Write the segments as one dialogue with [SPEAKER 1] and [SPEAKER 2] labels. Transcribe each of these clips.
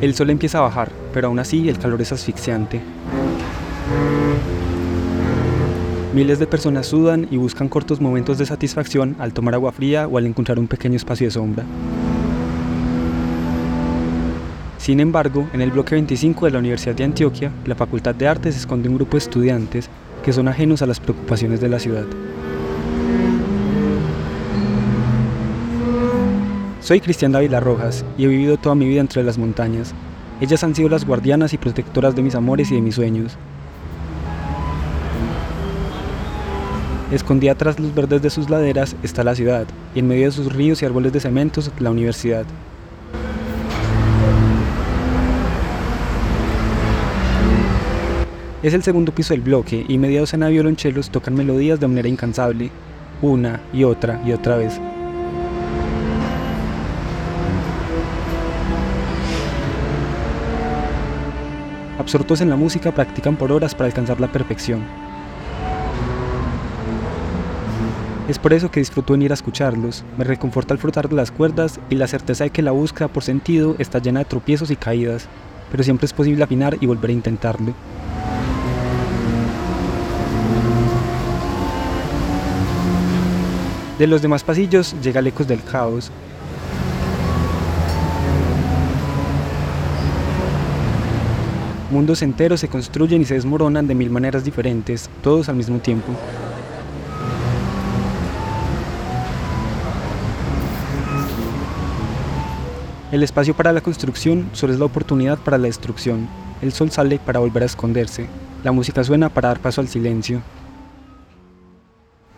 [SPEAKER 1] El sol empieza a bajar, pero aún así el calor es asfixiante. Miles de personas sudan y buscan cortos momentos de satisfacción al tomar agua fría o al encontrar un pequeño espacio de sombra. Sin embargo, en el bloque 25 de la Universidad de Antioquia, la Facultad de Artes esconde un grupo de estudiantes que son ajenos a las preocupaciones de la ciudad. Soy Cristian Dávila Rojas y he vivido toda mi vida entre las montañas. Ellas han sido las guardianas y protectoras de mis amores y de mis sueños. Escondida tras los verdes de sus laderas está la ciudad, y en medio de sus ríos y árboles de cementos, la universidad. Es el segundo piso del bloque y media docena de violonchelos tocan melodías de manera incansable, una y otra y otra vez. Absortos en la música, practican por horas para alcanzar la perfección. Es por eso que disfruto venir a escucharlos, me reconforta el frotar de las cuerdas y la certeza de que la búsqueda por sentido está llena de tropiezos y caídas, pero siempre es posible afinar y volver a intentarlo. De los demás pasillos llega el ecos del caos. Mundos enteros se construyen y se desmoronan de mil maneras diferentes, todos al mismo tiempo. El espacio para la construcción solo es la oportunidad para la destrucción. El sol sale para volver a esconderse. La música suena para dar paso al silencio.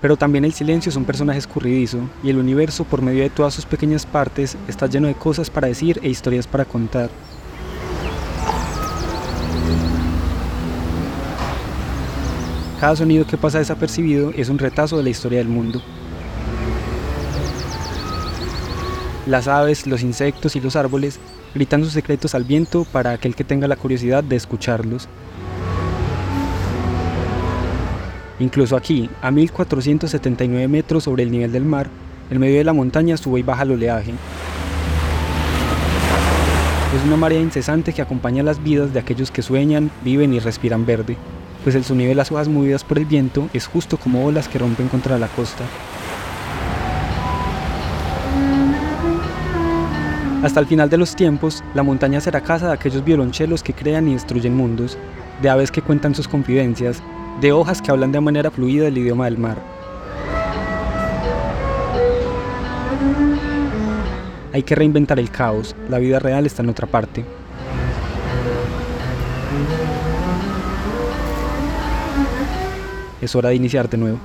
[SPEAKER 1] Pero también el silencio es un personaje escurridizo y el universo, por medio de todas sus pequeñas partes, está lleno de cosas para decir e historias para contar. Cada sonido que pasa desapercibido es un retazo de la historia del mundo. Las aves, los insectos y los árboles gritan sus secretos al viento para aquel que tenga la curiosidad de escucharlos. Incluso aquí, a 1479 metros sobre el nivel del mar, en medio de la montaña sube y baja el oleaje. Es una marea incesante que acompaña las vidas de aquellos que sueñan, viven y respiran verde, pues el sonido de las hojas movidas por el viento es justo como olas que rompen contra la costa. Hasta el final de los tiempos, la montaña será casa de aquellos violonchelos que crean y destruyen mundos, de aves que cuentan sus confidencias, de hojas que hablan de manera fluida el idioma del mar. Hay que reinventar el caos, la vida real está en otra parte. Es hora de iniciarte nuevo.